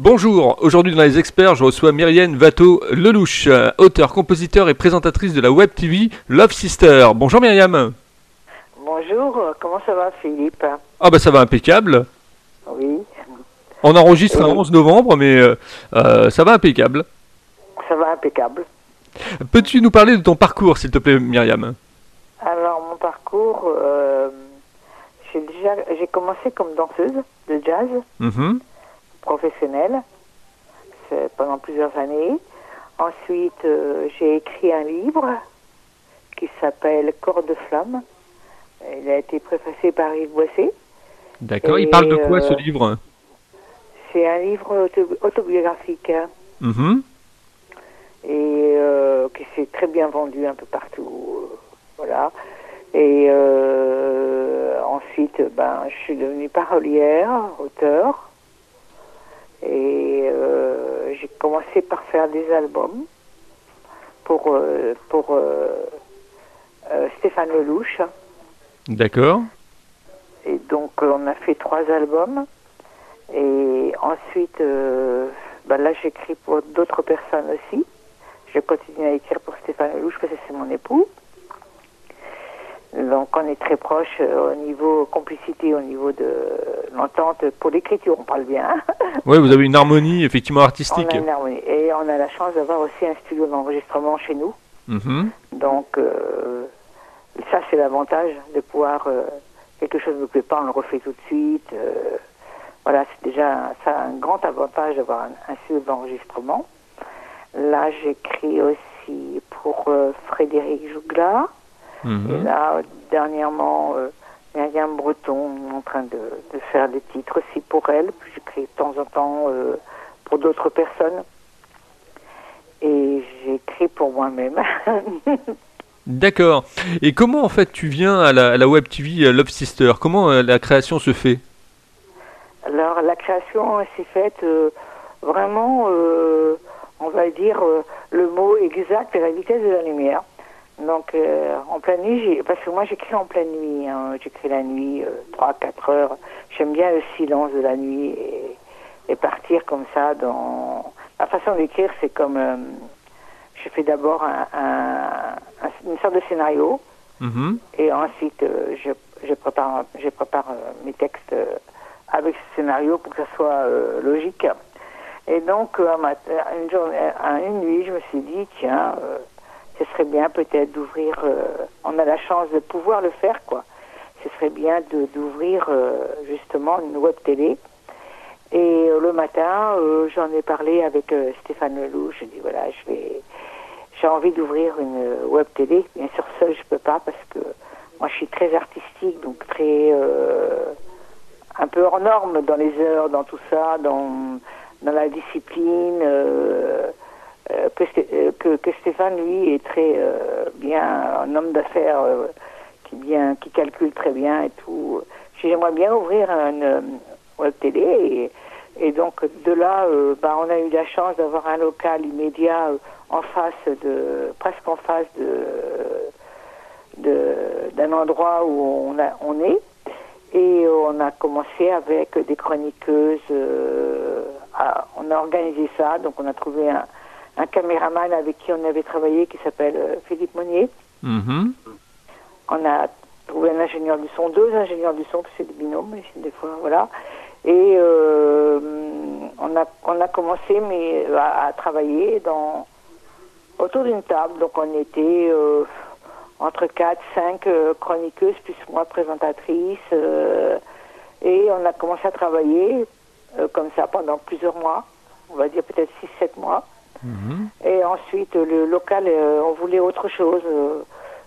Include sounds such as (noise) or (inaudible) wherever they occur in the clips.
Bonjour, aujourd'hui dans les experts, je reçois Myrienne Vato Lelouch, euh, auteure, compositeur et présentatrice de la web TV Love Sister. Bonjour Myriam. Bonjour, comment ça va Philippe? Ah bah ça va impeccable. Oui, On enregistre Oui. un 11 novembre, mais euh, euh, ça va impeccable. ça va impeccable. Peux-tu nous parler de ton parcours, s'il te plaît, Myriam? Alors mon parcours, euh, j'ai commencé comme danseuse de jazz Mhm. Professionnelle pendant plusieurs années. Ensuite, euh, j'ai écrit un livre qui s'appelle Corps de flamme. Il a été préfacé par Yves Boissé. D'accord. Il parle de quoi euh, ce livre? C'est un livre auto- autobiographique hein, Mhm. et euh, qui s'est très bien vendu un peu partout. euh, voilà. Et euh, ensuite, ben, je suis devenue parolière, auteur. Et euh, j'ai commencé par faire des albums pour, euh, pour euh, euh, Stéphane Lelouch. D'accord. Et donc, on a fait trois albums. Et ensuite, ben là, j'écris pour d'autres personnes aussi. Je continue à écrire pour Stéphane Lelouch parce que c'est mon époux. Donc, on est très proches euh, au niveau complicité, au niveau de l'entente pour l'écriture, on parle bien. (laughs) Ouais, vous avez une harmonie effectivement on artistique. a une harmonie. Et on a la chance d'avoir aussi un studio d'enregistrement chez nous. Mhm. Donc, euh, ça, c'est l'avantage de pouvoir. euh, quelque chose ne nous plaît pas, on le refait tout de suite. euh, voilà, c'est déjà ça un grand avantage d'avoir un, un studio d'enregistrement. Là, j'écris aussi pour euh, Frédéric Jougla. Et Mhm. là, dernièrement, euh, Myriam Breton est en train de, de faire des titres aussi pour elle. Puis j'écris de temps en temps euh, pour d'autres personnes. Et j'écris pour moi-même. (laughs) D'accord. Et comment en fait tu viens à la, à la web TV euh, Love Sister? Comment euh, la création se fait? Alors, la création s'est faite euh, vraiment, on va dire, le mot exact est la vitesse de la lumière. Donc, euh, en pleine nuit, j'ai- parce que moi j'écris en pleine nuit, hein, j'écris la nuit, euh, 3-4 heures. J'aime bien le silence de la nuit et, et partir comme ça dans... Ma façon d'écrire, c'est comme... euh, je fais d'abord un, un- un- une sorte de scénario. Mhm. Et ensuite, euh, je, je prépare, je prépare euh, mes textes euh, avec ce scénario pour que ça soit euh, logique. Et donc, euh, un matin, une, journée, un- une nuit, je me suis dit, tiens, euh, ce serait bien peut-être d'ouvrir. euh, on a la chance de pouvoir le faire, quoi. Ce serait bien d'ouvrir euh, justement une web télé. Et euh, le matin, j'en ai parlé avec Stéphane Lelouch. Je dis voilà, je vais, j'ai envie d'ouvrir une web télé. Bien sûr, seul, je peux pas parce que moi, je suis très artistique, donc très un peu hors norme dans les heures, dans tout ça, dans dans la discipline. Euh, euh, que, Sté- que, que Stéphane, lui, est très euh, bien un homme d'affaires qui bien qui calcule très bien et tout. J'aimerais bien ouvrir une web télé et, donc de là, bah, on a eu la chance d'avoir un local immédiat en face de presque en face de d'un endroit où on, a, on est. Et on a commencé avec des chroniqueuses. on a organisé ça, donc on a trouvé un, un caméraman avec qui on avait travaillé qui s'appelle euh, Philippe Monnier. Mhm. On a trouvé un ingénieur du son, deux ingénieurs du son, parce que c'est des binômes, mais c'est des fois, voilà. Et euh, on, a, on a commencé mais, à, à travailler dans, autour d'une table. Donc on était euh, entre 4, 5 euh, chroniqueuses, plus moi présentatrice. euh, et on a commencé à travailler euh, comme ça pendant plusieurs mois, on va dire peut-être 6-7 mois. Mhm. Et ensuite, le local, euh, on voulait autre chose. euh,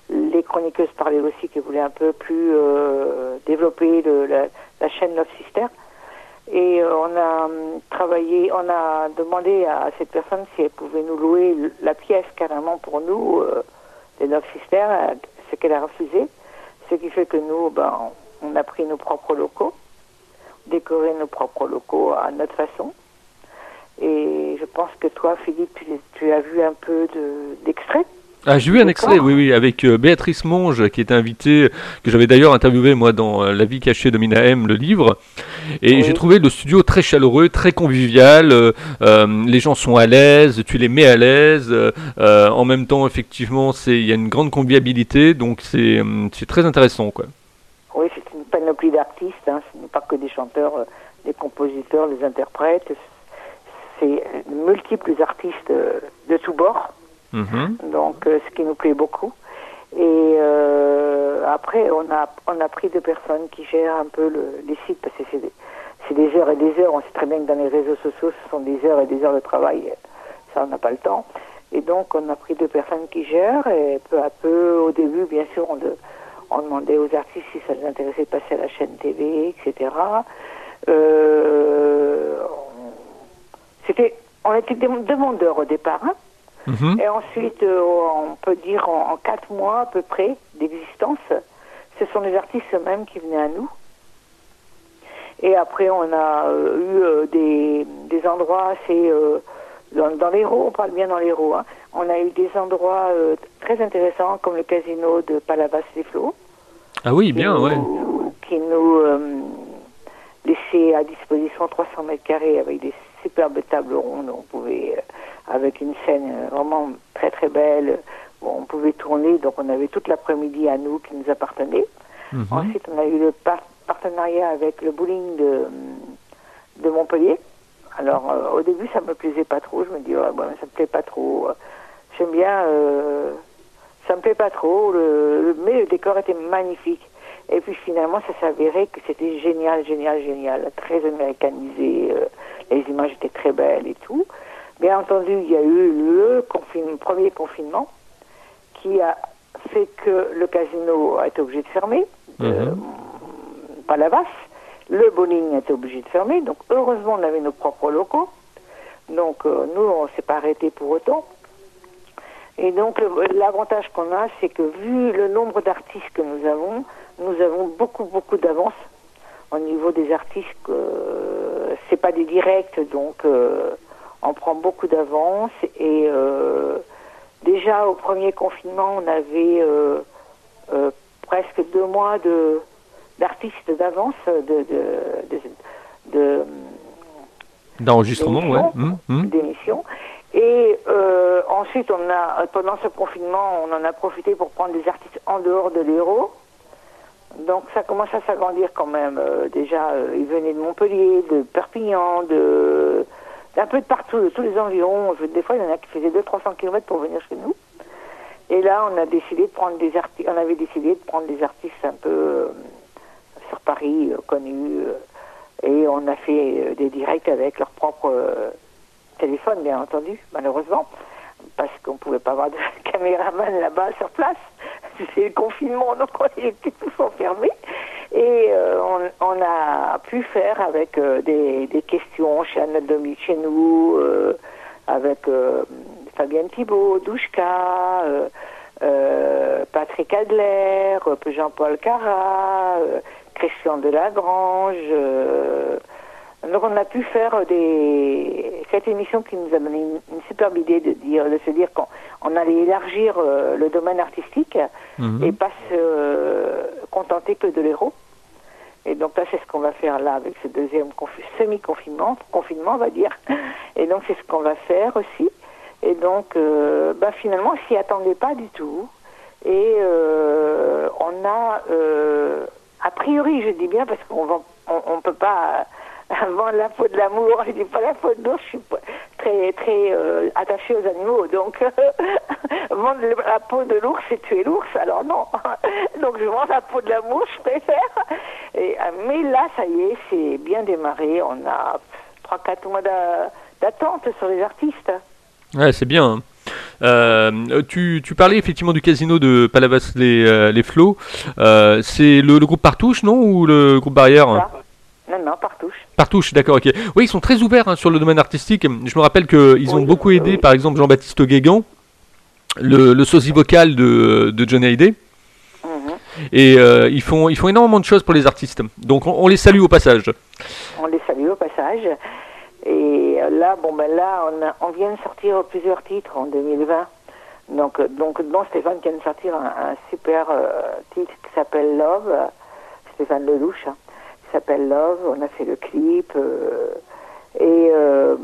les chroniqueuses parlaient aussi qu'elles voulaient un peu plus euh, développer la, chaîne Love Sister. Et on a travaillé, on a demandé à cette personne si elle pouvait nous louer la pièce carrément pour nous, les Love Sisters, ce qu'elle a refusé. Ce qui fait que nous, ben, on a pris nos propres locaux, décoré nos propres locaux à notre façon. Et je pense que toi, Philippe, tu, tu as vu un peu de- d'extraits. Ah, j'ai vu un extrait, oui, oui, avec euh, Béatrice Monge, qui est invitée, que j'avais d'ailleurs interviewé moi dans euh, La vie cachée de Mina M, le livre. Et j'ai trouvé le studio très chaleureux, très convivial. les gens sont à l'aise, tu les mets à l'aise. en même temps, effectivement, il y a une grande convivialité, donc c'est très intéressant, quoi. Oui, c'est une panoplie d'artistes. Hein. Ce n'est pas que des chanteurs, des compositeurs, des interprètes. C'est multiples artistes de tous bords. Mhm. Donc, ce qui nous plaît beaucoup. Et euh, après, on a, on a pris deux personnes qui gèrent un peu le, les sites, parce que c'est des, des, heures et des heures. On sait très bien que dans les réseaux sociaux, ce sont des heures et des heures de travail. Ça, on n'a pas le temps. Et donc, on a pris deux personnes qui gèrent, et peu à peu, au début, bien sûr, on, on demandait aux artistes si ça les intéressait de passer à la chaîne TV, etc. Euh, c'était, on était demandeurs au départ, hein Mhm. Et ensuite, euh, on peut dire en, quatre mois à peu près d'existence, ce sont les artistes eux-mêmes qui venaient à nous. Et après, on a euh, eu euh, des, des, endroits assez... Dans, dans l'Hérault, on parle bien dans l'Hérault, hein. on a eu des endroits très intéressants comme le casino de Palavas-les-Flots. Ah oui, bien, nous, ouais. Qui nous laissait à disposition 300 mètres carrés avec des superbes tables rondes. On pouvait avec une scène euh, vraiment très très belle. on pouvait tourner, donc on avait toute l'après-midi à nous qui nous appartenait. Mhm. Ensuite, on a eu le partenariat avec le bowling de, de Montpellier. Alors, euh, au début, ça me plaisait pas trop. Je me dis, oh, bon, ça me plaît pas trop. J'aime bien, euh, ça me plaît pas trop, le, mais le décor était magnifique. Et puis finalement, ça s'avérait que c'était génial, génial, génial, très américanisé. Les images étaient très belles et tout. Bien entendu, il y a eu le premier confinement qui a fait que le casino a été obligé de fermer, euh, mhm. pas la vache. Le bowling a été obligé de fermer. Donc heureusement, on avait nos propres locaux. Donc euh, nous, on ne s'est pas arrêté pour autant. Et donc l'avantage qu'on a, c'est que vu le nombre d'artistes que nous avons, nous avons beaucoup beaucoup d'avance au niveau des artistes. Euh, c'est pas des directs, donc euh, on prend beaucoup d'avance et euh, déjà au premier confinement, on avait euh, presque deux mois de d'artistes d'avance de, de, d'enregistrement, ouais. Mmh, mmh. D'émissions. Et ensuite, on a, pendant ce confinement, on en a profité pour prendre des artistes en dehors de l'Hérault. Donc ça commence à s'agrandir quand même. déjà, ils venaient de Montpellier, de Perpignan, de un peu de partout, de tous les environs. des fois, il y en a qui faisaient 200-300 km pour venir chez nous. Et là, on a décidé de prendre des artistes, on avait décidé de prendre des artistes un peu euh, sur Paris, euh, connus, euh, et on a fait des directs avec leur propre téléphone, bien entendu, malheureusement, parce qu'on pouvait pas avoir de (laughs) caméraman là-bas sur place. C'est le confinement, donc on était tous enfermés. Et euh, on, a pu faire avec euh, des, questions chez Anna chez nous, euh, avec Fabienne Thibault, Douchka, Patrick Adler, Jean-Paul Cara, Christian Delagrange. Donc on a pu faire des cette émission qui nous a donné une, superbe idée de dire de se dire qu'on allait élargir le domaine artistique mhm. et pas se contenter que de l'héros. Et donc là, c'est ce qu'on va faire là avec ce deuxième semi-confinement, confinement, on va dire. Et donc c'est ce qu'on va faire aussi. Et donc, euh, bah, finalement, on s'y attendait pas du tout. Et euh, on a, euh, a priori, je dis bien parce qu'on ne on peut pas vendre la peau de l'amour, (laughs) je dis pas la peau de l'ours, je suis très très euh, attachée aux animaux, donc (laughs) vendre la peau de l'ours c'est tuer l'ours, alors non. (laughs) donc je vends la peau de l'amour, je préfère. Et, euh, mais là, ça y est, c'est bien démarré, on a 3-4 mois d'attente sur les artistes. Ouais, c'est bien. Hein. Euh, tu, tu, parlais effectivement du casino de Palavas les, les Flots. c'est le, groupe Partouche, non Ou le groupe Barrière? Non, non, Partouche. Partouche, d'accord, ok. Oui, ils sont très ouverts hein, sur le domaine artistique. Je me rappelle qu'ils ont beaucoup aidé, par exemple, Jean-Baptiste Guégan, le, le sosie vocal de, de Johnny Hallyday. Mhm. Et euh, ils, font, ils font énormément de choses pour les artistes. Donc on, les salue au passage. On les salue au passage. Et euh, là, bon, ben là, on, on vient de sortir plusieurs titres en 2020. Donc, euh, donc dont Stéphane vient de sortir un, super titre qui s'appelle Love, Stéphane Lelouch. Hein s'appelle Love. On a fait le clip. euh, et euh,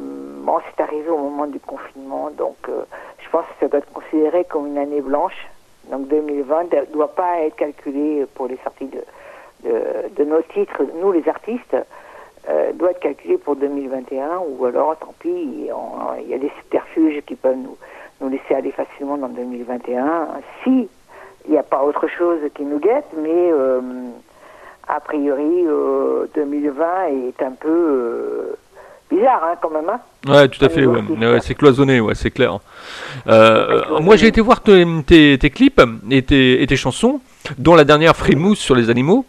c'est arrivé au moment du confinement. Donc, euh, je pense que ça doit être considéré comme une année blanche. Donc, 2020 ne doit pas être calculé pour les sorties de, de, nos titres, nous les artistes. doit être calculé pour 2021 ou alors tant pis il y a des subterfuges qui peuvent nous, nous laisser aller facilement dans 2021 si il n'y a pas autre chose qui nous guette mais a priori euh, 2020 est un peu euh, bizarre hein, quand même hein. Ouais, tout à fait, ouais. c'est cloisonné, ouais, c'est clair. Euh, moi, j'ai été voir tes, tes- tes clips et tes, et tes chansons, dont la dernière Frimousse sur les animaux.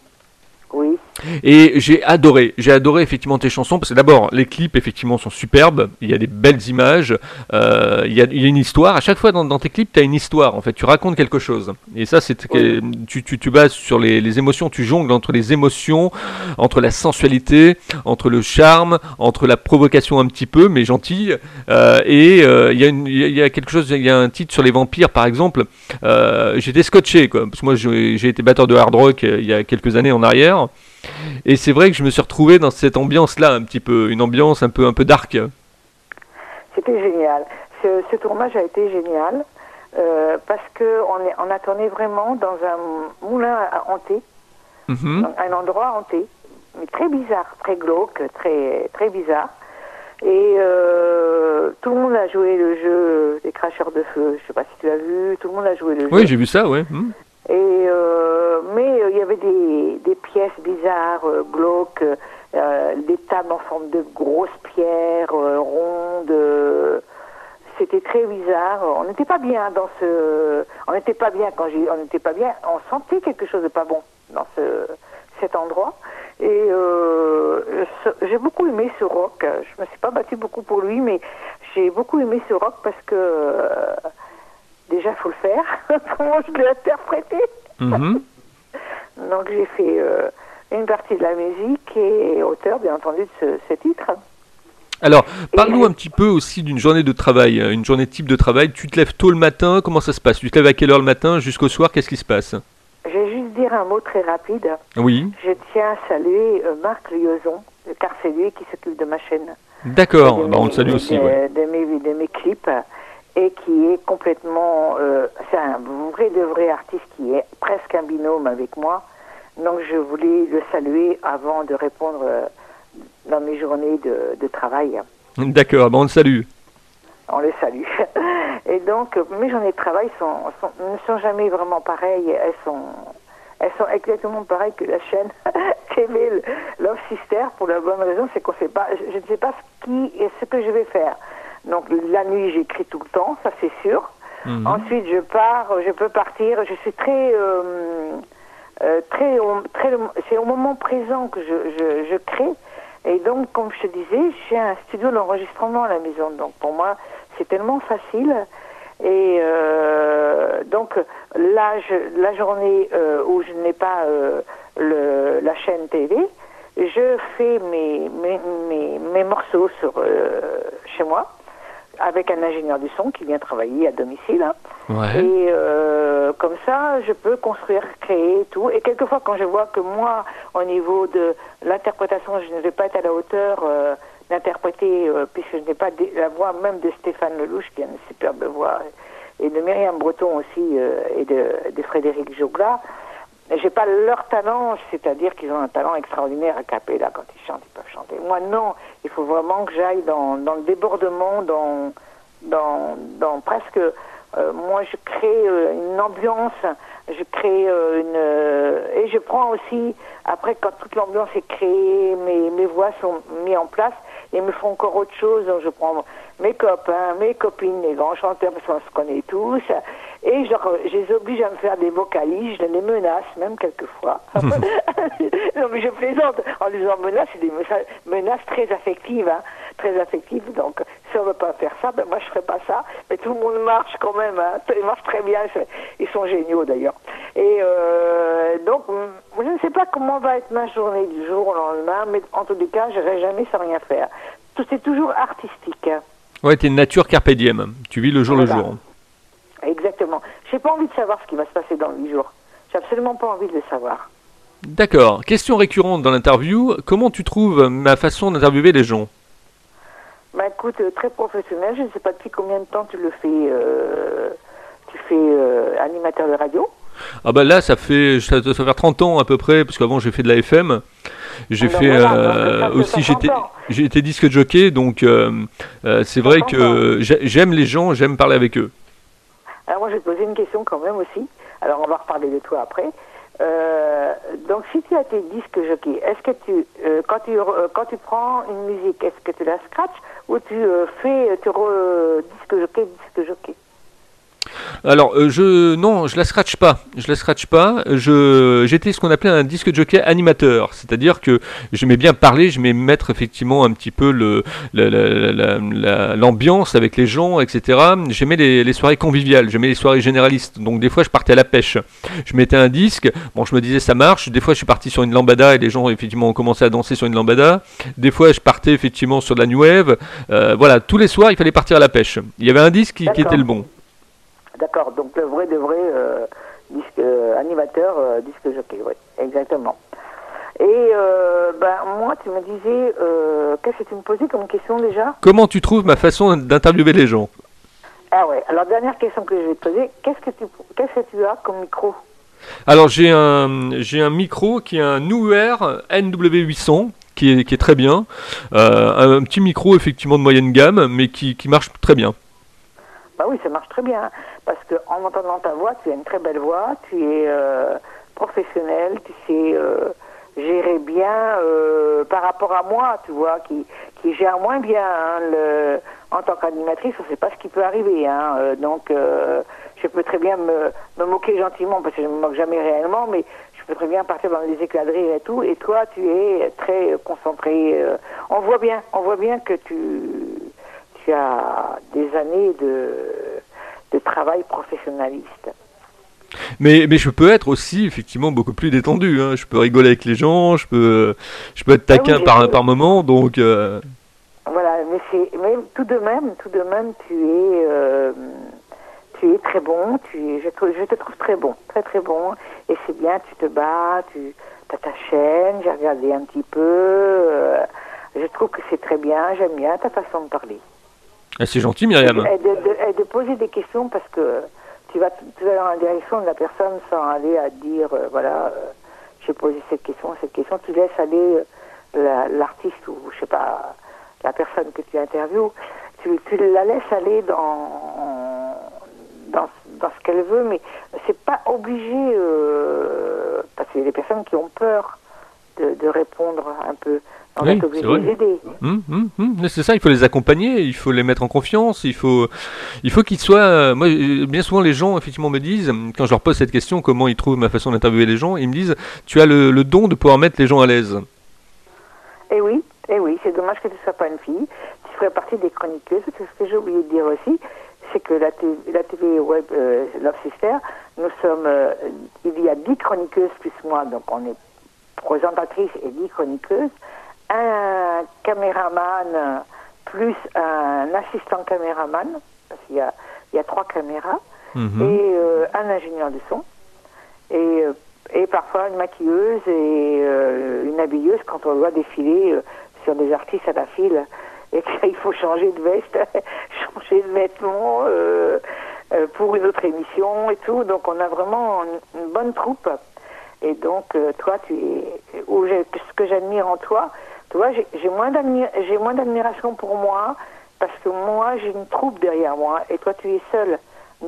Et j'ai adoré, j'ai adoré effectivement tes chansons parce que d'abord les clips effectivement sont superbes, il y a des belles images, euh, il, y a, il y a une histoire. À chaque fois dans, dans tes clips, tu as une histoire en fait, tu racontes quelque chose. Et ça, c'est tu, tu, tu bases sur les, les émotions, tu jongles entre les émotions, entre la sensualité, entre le charme, entre la provocation un petit peu, mais gentille. Euh, et euh, il y, a une- il y a- il y a quelque chose, il y a un titre sur les vampires par exemple. J'étais scotché quoi, parce que moi j'ai été batteur de hard rock il y a quelques années en arrière. Et c'est vrai que je me suis retrouvé dans cette ambiance-là, un petit peu, une ambiance un peu, un peu dark. C'était génial. Ce, ce tournage a été génial euh, parce que on, est, on a tourné vraiment dans un moulin à hanté, Mhm. un endroit hanté, mais très bizarre, très glauque, très très bizarre. Et euh, tout le monde a joué le jeu des cracheurs de feu. Je sais pas si tu l'as vu. Tout le monde a joué le jeu. Oui, j'ai vu ça, ouais. Mhm. Et euh, mais euh, il y avait des, des pièces bizarres, euh, glauques, euh, des tables en forme de grosses pierres rondes. C'était très bizarre. On n'était pas bien dans ce. On n'était pas bien quand j'ai. On n'était pas bien. On sentait quelque chose de pas bon dans ce cet endroit. Et euh, j'ai beaucoup aimé ce rock. Je me suis pas battue beaucoup pour lui, mais j'ai beaucoup aimé ce rock parce que euh, déjà faut le faire. (laughs) Comment je l'ai interprété Mhm. (laughs) Donc j'ai fait euh, une partie de la musique et auteur, bien entendu, de ce, ce titre. Alors, parle-nous un petit peu aussi d'une journée de travail, euh, une journée type de travail. Tu te lèves tôt le matin, comment ça se passe? Tu te lèves à quelle heure le matin jusqu'au soir Qu'est-ce qui se passe? Je vais juste dire un mot très rapide. Oui, Je tiens à saluer euh, Marc Liozon, car c'est lui qui s'occupe de ma chaîne. d'accord, bah, on le salue aussi. de, ouais. de mes, de mes clips et qui est complètement euh, c'est un vrai de vrai artiste qui est presque un binôme avec moi. Donc je voulais le saluer avant de répondre euh, dans mes journées de, de travail. D'accord, bah, on le salue. on les salue. (laughs) Et donc mes journées de travail sont, sont- ne sont jamais vraiment pareilles. Elles sont elles sont exactement pareilles que la chaîne (laughs) TV Love Sister pour la bonne raison c'est qu'on sait pas je, je ne sais pas ce qui ce que je vais faire donc la nuit j'écris tout le temps ça c'est sûr. Mhm. ensuite je pars je peux partir. Je suis très euh, euh, très très c'est au moment présent que je, je, je crée. Et donc comme je te disais j'ai un studio d'enregistrement à la maison. Donc pour moi c'est tellement facile. Et euh, donc là, je, la journée euh, où je n'ai pas euh, le, la chaîne TV, je fais mes, mes, mes, mes morceaux sur, euh, chez moi avec un ingénieur du son qui vient travailler à domicile. hein. Ouais. Et euh, comme ça, je peux construire, créer tout. Et quelquefois, quand je vois que moi, au niveau de l'interprétation, je ne vais pas être à la hauteur euh, d'interpréter, euh, puisque je n'ai pas la voix même de Stéphane Lelouch, qui a une superbe voix, et de Myriam Breton aussi, euh, et de, de Frédéric Jogla, j'ai pas leur talent, c'est-à-dire qu'ils ont un talent extraordinaire à caper là quand ils chantent, ils peuvent chanter. Moi non, il faut vraiment que j'aille dans, dans le débordement, dans dans, dans presque euh, moi je crée euh, une ambiance, je crée euh, une euh, et je prends aussi après quand toute l'ambiance est créée, mes mes voix sont mises en place et me font encore autre chose. Donc je prends mes copains, mes copines, les grands chanteurs parce qu'on se connaît tous et genre, je les oblige à me faire des vocalises, je les menace même quelquefois. (laughs) non mais je plaisante en disant menaces, c'est des menaces très affectives, hein, très affectives. Donc si on ne veut pas faire ça, ben moi je ferai pas ça. Mais tout le monde marche quand même, hein. ils marchent très bien, ils sont géniaux d'ailleurs. Et euh, donc je ne sais pas comment va être ma journée du jour au lendemain, mais en tous les cas, je n'irai jamais sans rien faire. C'est toujours artistique. hein. Ouais, t'es une nature carpe diem. Tu vis le jour le jour. Exactement. J'ai pas envie de savoir ce qui va se passer dans huit jours. J'ai absolument pas envie de le savoir. D'accord. Question récurrente dans l'interview. Comment tu trouves ma façon d'interviewer les gens? Bah écoute, euh, très professionnel. Je ne sais pas depuis combien de temps tu le fais. euh, tu fais euh, animateur de radio. Ah bah là, ça fait, ça faire 30 ans à peu près, parce qu'avant j'ai fait de la FM. J'ai Ah ben fait voilà, euh, fait aussi, j'étais, 60 ans. j'ai été disque jockey, donc c'est vrai 60 que j'ai- j'aime les gens, j'aime parler avec eux. Alors moi, je vais te poser une question quand même aussi. Alors on va reparler de toi après. Euh, donc si tu as été disque jockey, est-ce que tu, euh, quand tu, euh, quand tu prends une musique, est-ce que tu la scratches ou tu euh, fais, tu re, disque jockey, disque jockey Alors, euh, je non, je la scratch pas. Je la scratch pas. Je j'étais ce qu'on appelait un disque jockey animateur, c'est-à-dire que j'aimais bien parler, j'aimais mettre effectivement un petit peu le la- la- la- la- l'ambiance avec les gens, etc. J'aimais les, les soirées conviviales, j'aimais les soirées généralistes. Donc des fois, je partais à la pêche. Je mettais un disque. Bon, je me disais ça marche. Des fois, je suis parti sur une lambada et les gens effectivement ont commencé à danser sur une lambada. Des fois, je partais effectivement sur de la new wave. Euh, voilà, tous les soirs, il fallait partir à la pêche. Il y avait un disque qui, était le bon. D'accord, donc le vrai de vrai euh, disque, euh, animateur, euh, disque jockey, oui, exactement. Et ben, moi, tu me disais, qu'est-ce que tu me posais comme question déjà? Comment tu trouves ma façon d'interviewer les gens? Ah ouais, alors dernière question que je vais te poser, qu'est-ce que tu, qu'est-ce que tu as comme micro? Alors j'ai un j'ai un micro qui est un UR NW800 qui est, qui est très bien, un, petit micro effectivement de moyenne gamme mais qui, qui marche très bien. Bah oui, ça marche très bien, parce que en entendant ta voix, tu as une très belle voix, tu es euh, professionnel, tu sais euh, gérer bien euh, par rapport à moi, tu vois, qui, qui gère moins bien. hein, le, en tant qu'animatrice, on ne sait pas ce qui peut arriver. Hein, euh, donc, euh, je peux très bien me, me moquer gentiment, parce que je ne me moque jamais réellement, mais je peux très bien partir dans les éclats de rire et tout. Et toi, tu es très concentré. euh, on voit bien, on voit bien que tu des années de, de travail professionnaliste. Mais, mais je peux être aussi effectivement beaucoup plus détendu. hein. Je peux rigoler avec les gens, je peux je peux être Ah oui, taquin par moment donc euh, Voilà, mais c'est mais tout de même, tout de même, tu es euh, tu es très bon. Tu es- je, te- je te trouve très bon, très très bon. Et c'est bien, tu te bats, tu as ta chaîne. J'ai regardé un petit peu. euh, je trouve que c'est très bien. J'aime bien ta façon de parler. Ah, c'est gentil Myriam. Et de, de- de poser des questions parce que tu vas, tu vas dans la direction de la personne sans aller à dire, euh, voilà, euh, j'ai posé cette question, cette question. Tu laisses aller euh, la- l'artiste ou, je sais pas, la personne que tu interviews. Tu, la laisses aller dans, dans, dans ce qu'elle veut, mais c'est pas obligé, euh, parce qu'il y a des personnes qui ont peur de répondre un peu. On Oui, est obligé c'est de les aider. Hum, hum, hum. C'est ça, il faut les accompagner, il faut les mettre en confiance, il faut, il faut qu'ils soient. euh, Moi, euh, bien souvent, les gens effectivement me disent, quand je leur pose cette question, comment ils trouvent ma façon d'interviewer les gens, ils me disent, tu as le, le don de pouvoir mettre les gens à l'aise. Eh oui, eh oui, c'est dommage que tu ne sois pas une fille. Tu ferais partie des chroniqueuses. Ce que j'ai oublié de dire aussi, c'est que la, TV, la TV web euh, Love Sister, nous sommes, euh, il y a 10 chroniqueuses plus moi, donc on est présentatrice et 10 chroniqueuses, un caméraman plus un assistant caméraman, parce qu'il y a, il y a trois caméras, Mhm. et euh, un ingénieur du son, et, euh, et parfois une maquilleuse et euh, une habilleuse quand on doit défiler sur des artistes à la file et qu'il faut changer de veste, (laughs) changer de vêtements euh, pour une autre émission et tout. Donc on a vraiment une, bonne troupe. Et donc toi, tu es, ce que j'admire en toi, tu vois, j'ai moins d'admi- j'ai moins d'admiration pour moi parce que moi j'ai une troupe derrière moi et toi tu es seul.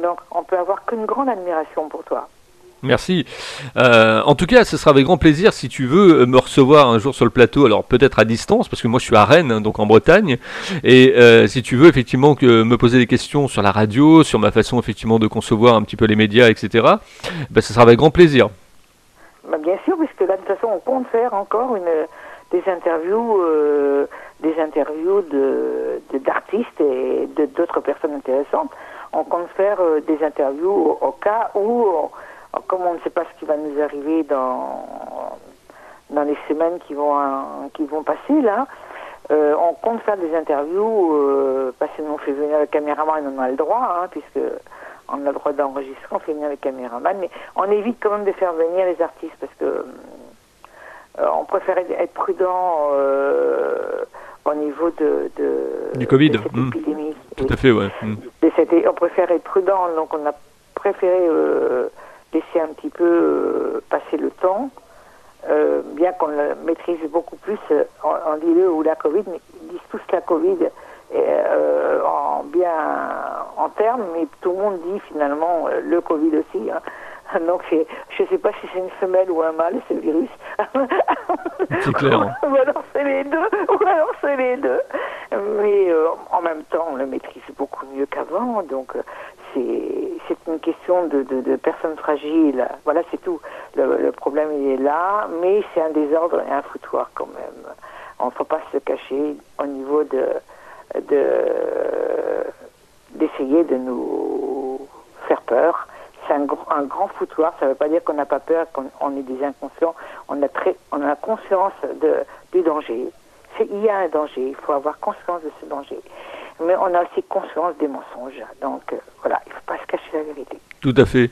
Donc on peut avoir qu'une grande admiration pour toi. Merci. Euh, en tout cas, ce sera avec grand plaisir si tu veux euh, me recevoir un jour sur le plateau, alors peut-être à distance, parce que moi je suis à Rennes, hein, donc en Bretagne, et euh, si tu veux effectivement que me poser des questions sur la radio, sur ma façon effectivement de concevoir un petit peu les médias, etc., ben, ce sera avec grand plaisir. Bah, bien sûr, puisque là, de toute façon, on compte faire encore une, des interviews, euh, des interviews de de- d'artistes et de d'autres personnes intéressantes. On compte faire euh, des interviews au, cas où, on- comme on ne sait pas ce qui va nous arriver dans dans les semaines qui vont euh, qui vont passer là, euh, on compte faire des interviews euh, parce que nous on fait venir le caméraman, on a le droit, hein, puisque on a le droit d'enregistrer, on fait venir le caméraman, mais on évite quand même de faire venir les artistes parce que hum, on préfère être prudent au niveau de, du Covid. cette hmm. épidémie. Tout à fait, ouais. Hmm. De on préfère être prudent, donc on a préféré euh, laisser un petit peu euh, passer le temps, euh, bien qu'on le maîtrise beaucoup plus. euh, On, on dit le ou la Covid, mais ils disent tous la Covid euh, en bien en termes, mais tout le monde dit finalement euh, le Covid aussi. hein. Donc c'est- je ne sais pas si c'est une femelle ou un mâle, c'est le virus. (laughs) C'est clair. hein. ou alors c'est les deux, ou alors c'est les deux. Mais euh, en même temps, on le maîtrise beaucoup mieux qu'avant, donc euh, c'est une question de, de, de personnes fragiles. Voilà, c'est tout. Le, le problème, il est là, mais c'est un désordre et un foutoir quand même. On ne faut pas se cacher au niveau de de d'essayer de nous faire peur. C'est un, gr- un grand foutoir. Ça ne veut pas dire qu'on n'a pas peur, qu'on on est des inconscients. On a très, on a conscience de, du danger. Il y a un danger. Il faut avoir conscience de ce danger. Mais on a aussi conscience des mensonges. Donc euh, voilà, il ne faut pas se cacher la vérité. Tout à fait.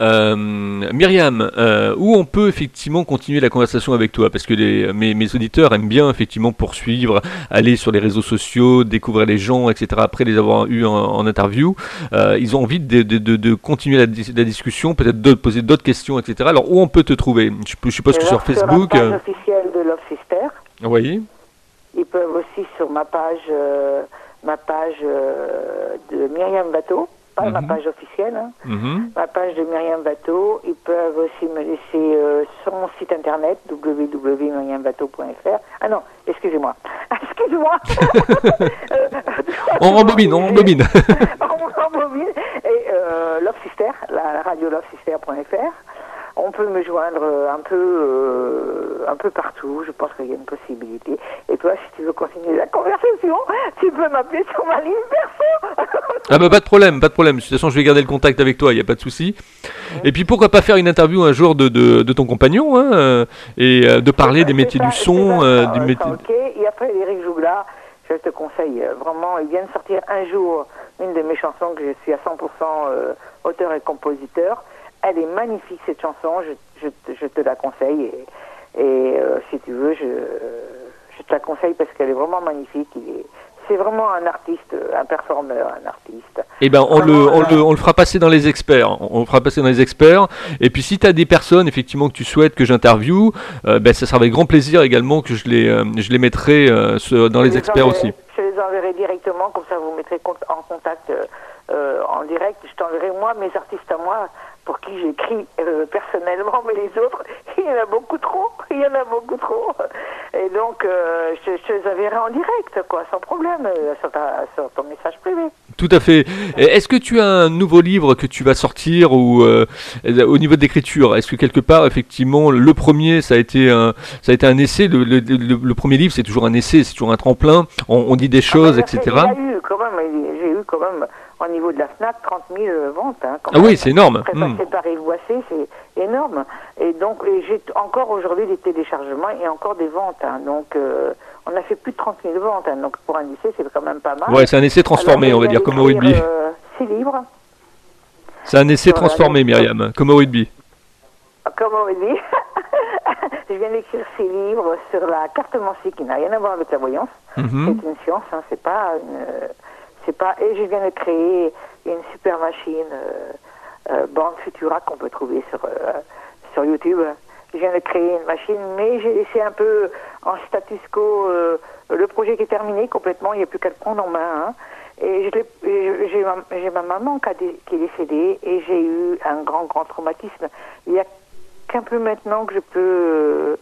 Euh, Myriam, euh, où on peut effectivement continuer la conversation avec toi? Parce que les, mes, mes auditeurs aiment bien effectivement poursuivre, aller sur les réseaux sociaux, découvrir les gens, etc. Après les avoir eu en, en interview, Euh, ils ont envie de, de, de, de continuer la, dis- la discussion, peut-être de poser d'autres questions, etc. Alors où on peut te trouver? Je, suppose que sur Facebook. la page officielle de Love Sister. oui. Ils peuvent aussi sur ma page, ma page euh, de Myriam Bateau, pas ma Mhm. page officielle, hein, Mhm. ma page de Myriam Bateau. Ils peuvent aussi me laisser euh, sur mon site internet www.myriambateau.fr. Ah non, excusez-moi. (laughs) Excusez-moi. (laughs) Euh, On rembobine, on rembobine. (laughs) on rembobine. Et euh, Love Sister, la, la radio lovesister.fr. On peut me joindre euh, un peu, euh, un peu partout. Je pense qu'il y a une possibilité. Et toi, si tu veux continuer la conversation, tu peux m'appeler sur ma ligne perso. (laughs) Ah bah pas de problème, pas de problème. De toute façon, je vais garder le contact avec toi, il n'y a pas de souci. Et puis pourquoi pas faire une interview un jour de, de, de ton compagnon hein, euh, et euh, de parler des métiers du ça, son, euh, du métier. Ok. Et après, Eric Jougla, je te conseille euh, vraiment. Il vient de sortir un jour une de mes chansons que je suis à 100% euh, auteur et compositeur. Elle est magnifique cette chanson. Je, je, te- je te la conseille. Et, et, euh, si tu veux, je, je te la conseille parce qu'elle est vraiment magnifique. C'est vraiment un artiste, un performeur, un artiste. Eh ben, on le, on, euh, le, on le fera passer dans les experts. On le fera passer dans les experts. Et puis, si tu as des personnes, effectivement, que tu souhaites que j'interviewe, euh, ben, ça sera avec grand plaisir également que je les, euh, je les mettrai ce- dans les experts enverrai- aussi. Je les enverrai directement, comme ça vous mettrez en contact en direct. Je t'enverrai moi mes artistes à moi pour qui j'écris euh, personnellement, mais les autres, (laughs) il y en a beaucoup trop. (laughs) Il y en a beaucoup trop. Et donc, euh, je, je les enverrai en direct, quoi, sans problème, euh, sur, ta- sur ton message privé. Tout à fait. Est-ce que tu as un nouveau livre que tu vas sortir ou euh, au niveau de l'écriture Est-ce que quelque part, effectivement, le premier, ça a été un, ça a été un essai. Le, le- le- le premier livre, c'est toujours un essai, c'est toujours un tremplin. On, on dit des choses, Ah, ben, etc. Il y a eu quand même, eu quand même, au niveau de la FNAC, 30 000 ventes. Hein, Ah oui, c'est énorme. Hmm. passer par Yves c'est énorme. Et donc, j'ai encore aujourd'hui des téléchargements et encore des ventes. hein. Donc, euh, on a fait plus de 30 000 ventes. hein. Donc, pour un lycée, c'est quand même pas mal. Ouais, c'est un essai transformé, Alors, on va dire, comme au rugby. euh, six livres, C'est un essai voilà, transformé, donc- Myriam, comme au rugby. comme on dit. (laughs) je viens d'écrire six livres sur la cartomancie qui n'a rien à voir avec la voyance. Mhm. C'est une science, hein, c'est pas une, euh, pas. Et je viens de créer une super machine euh, euh, Born Futura qu'on peut trouver sur euh, sur YouTube. Je viens de créer une machine, mais j'ai laissé un peu en status quo le projet qui est terminé complètement. Il n'y a plus qu'à le prendre en main. hein. Et j'ai ma, ma maman qui, a qui est décédée et j'ai eu un grand, grand traumatisme. Il y a qu'un peu maintenant que je peux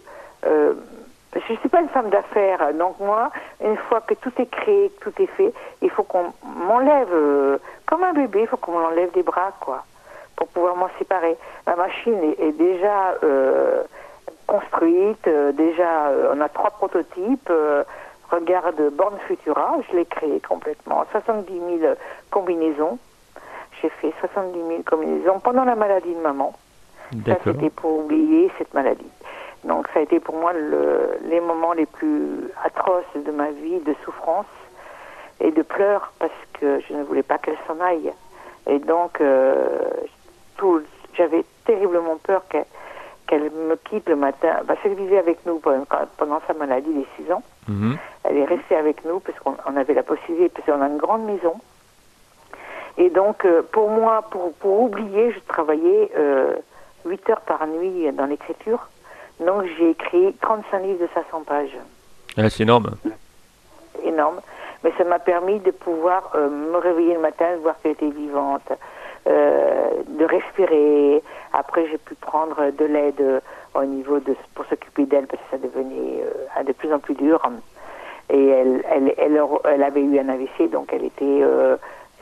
je ne suis pas une femme d'affaires, donc moi, une fois que tout est créé, que tout est fait, il faut qu'on m'enlève, euh, comme un bébé, il faut qu'on m'enlève des bras, quoi, pour pouvoir m'en séparer. La machine est, est déjà euh, construite, euh, déjà, euh, on a trois prototypes. euh, regarde Born Futura, je l'ai créé complètement, 70 000 combinaisons. J'ai fait 70 000 combinaisons pendant la maladie de maman. Ça, c'était pour oublier cette maladie. Donc, ça a été pour moi le- les moments les plus atroces de ma vie, de souffrance et de pleurs, parce que je ne voulais pas qu'elle s'en aille. Et donc, euh, j'avais terriblement peur qu'elle me quitte le matin. Parce qu'elle vivait avec nous pendant, pendant sa maladie des 6 ans. Mhm. Elle est restée avec nous parce qu'on on avait la possibilité, parce qu'on a une grande maison. Et donc, euh, pour moi, pour, pour oublier, je travaillais euh, 8 heures par nuit dans l'écriture. Donc, j'ai écrit 35 livres de 500 pages. Ah, c'est énorme. Énorme. Mais ça m'a permis de pouvoir euh, me réveiller le matin, voir qu'elle était vivante, euh, de respirer. Après, j'ai pu prendre de l'aide euh, au niveau de pour s'occuper d'elle parce que ça devenait de plus en plus dur. Et elle, elle, elle, elle avait eu un AVC, donc elle était,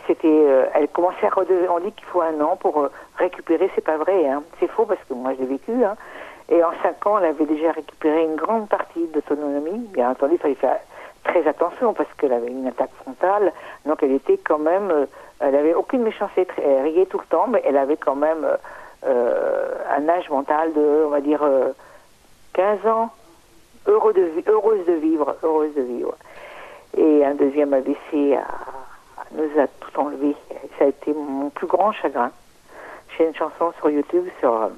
c'était, elle commençait à redevenir. On dit qu'il faut un an pour récupérer, c'est pas vrai, hein. c'est faux parce que moi je l'ai vécu. Hein. Et en cinq ans, elle avait déjà récupéré une grande partie d'autonomie. Bien entendu, il fallait faire très attention parce qu'elle avait une attaque frontale, donc elle était quand même, euh, elle avait aucune méchanceté, elle riait tout le temps, mais elle avait quand même euh, euh, un âge mental de, on va dire, euh, 15 ans, heureux de, heureuse de vivre, heureuse de vivre. Et un deuxième AVC a- nous a tout enlevé. Ça a été mon plus grand chagrin. J'ai une chanson sur YouTube sur,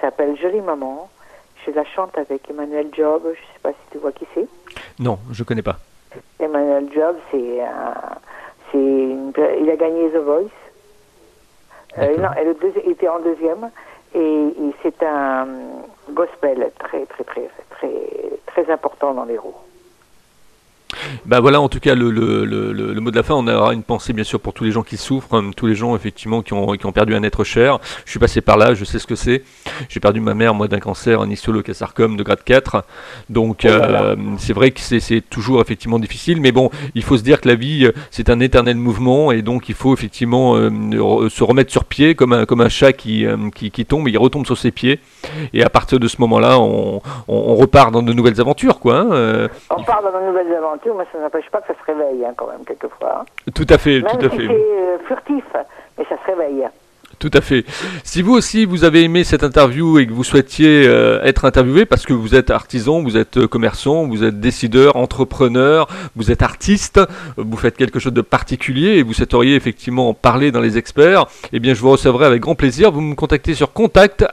s'appelle Jolie Maman. Je la chante avec Emmanuel Job, je ne sais pas si tu vois qui c'est. Non, je connais pas. Emmanuel Job, c'est un- c'est une- il a gagné The Voice. Euh, non, et le deuxi- il était en deuxième et, et c'est un gospel très très très très très important dans les roues. Bah voilà, en tout cas, le, le, le, mot de la fin, on aura une pensée bien sûr pour tous les gens qui souffrent, tous les gens effectivement qui ont, qui ont perdu un être cher. Je suis passé par là, je sais ce que c'est. J'ai perdu ma mère, moi, d'un cancer, un histolocarcinome de grade 4. Donc Oh euh, c'est vrai que c'est toujours effectivement difficile, mais bon, il faut se dire que la vie, euh, c'est un éternel mouvement, et donc il faut effectivement euh, se remettre sur pied comme un, comme un chat qui, euh, qui, qui tombe, il retombe sur ses pieds. Et à partir de ce moment-là, on, on, on repart dans de nouvelles aventures, quoi. hein, On part dans de nouvelles aventures, mais ça n'empêche pas que ça se réveille hein, quand même quelquefois. hein. tout à fait, Même tout à si fait. c'est euh, furtif, mais ça se réveille. Tout à fait. Si vous aussi vous avez aimé cette interview et que vous souhaitiez euh, être interviewé parce que vous êtes artisan, vous êtes euh, commerçant, vous êtes décideur, entrepreneur, vous êtes artiste, euh, vous faites quelque chose de particulier et vous souhaiteriez effectivement en parler dans les experts, eh bien je vous recevrai avec grand plaisir. Vous me contactez sur contact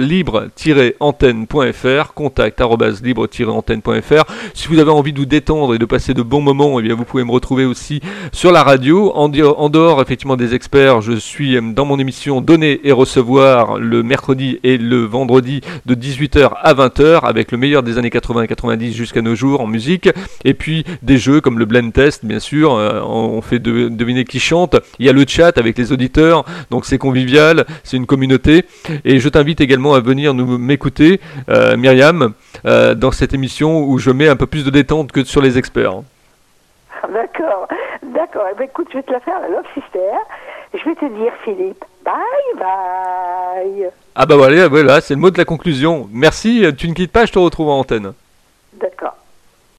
libre-antenne.fr, contact libre-antenne.fr. Si vous avez envie de vous détendre et de passer de bons moments, eh bien vous pouvez me retrouver aussi sur la radio. En, dehors effectivement des experts, je suis dans mon émission Donner et recevoir le mercredi et le vendredi de 18h à 20h avec le meilleur des années 80 et 90 jusqu'à nos jours en musique. Et puis des jeux comme le blend test, bien sûr. euh, on fait de- deviner qui chante. Il y a le chat avec les auditeurs, donc c'est convivial, c'est une communauté. Et je t'invite également à venir nous m'écouter, euh, Myriam, euh, dans cette émission où je mets un peu plus de détente que sur les experts. (laughs) D'accord, d'accord. Eh ben, écoute, je vais te la faire, la Love Sister. Je vais te dire, Philippe, bye bye. Ah bah voilà, voilà, c'est le mot de la conclusion. Merci, tu ne quittes pas, je te retrouve en antenne. D'accord.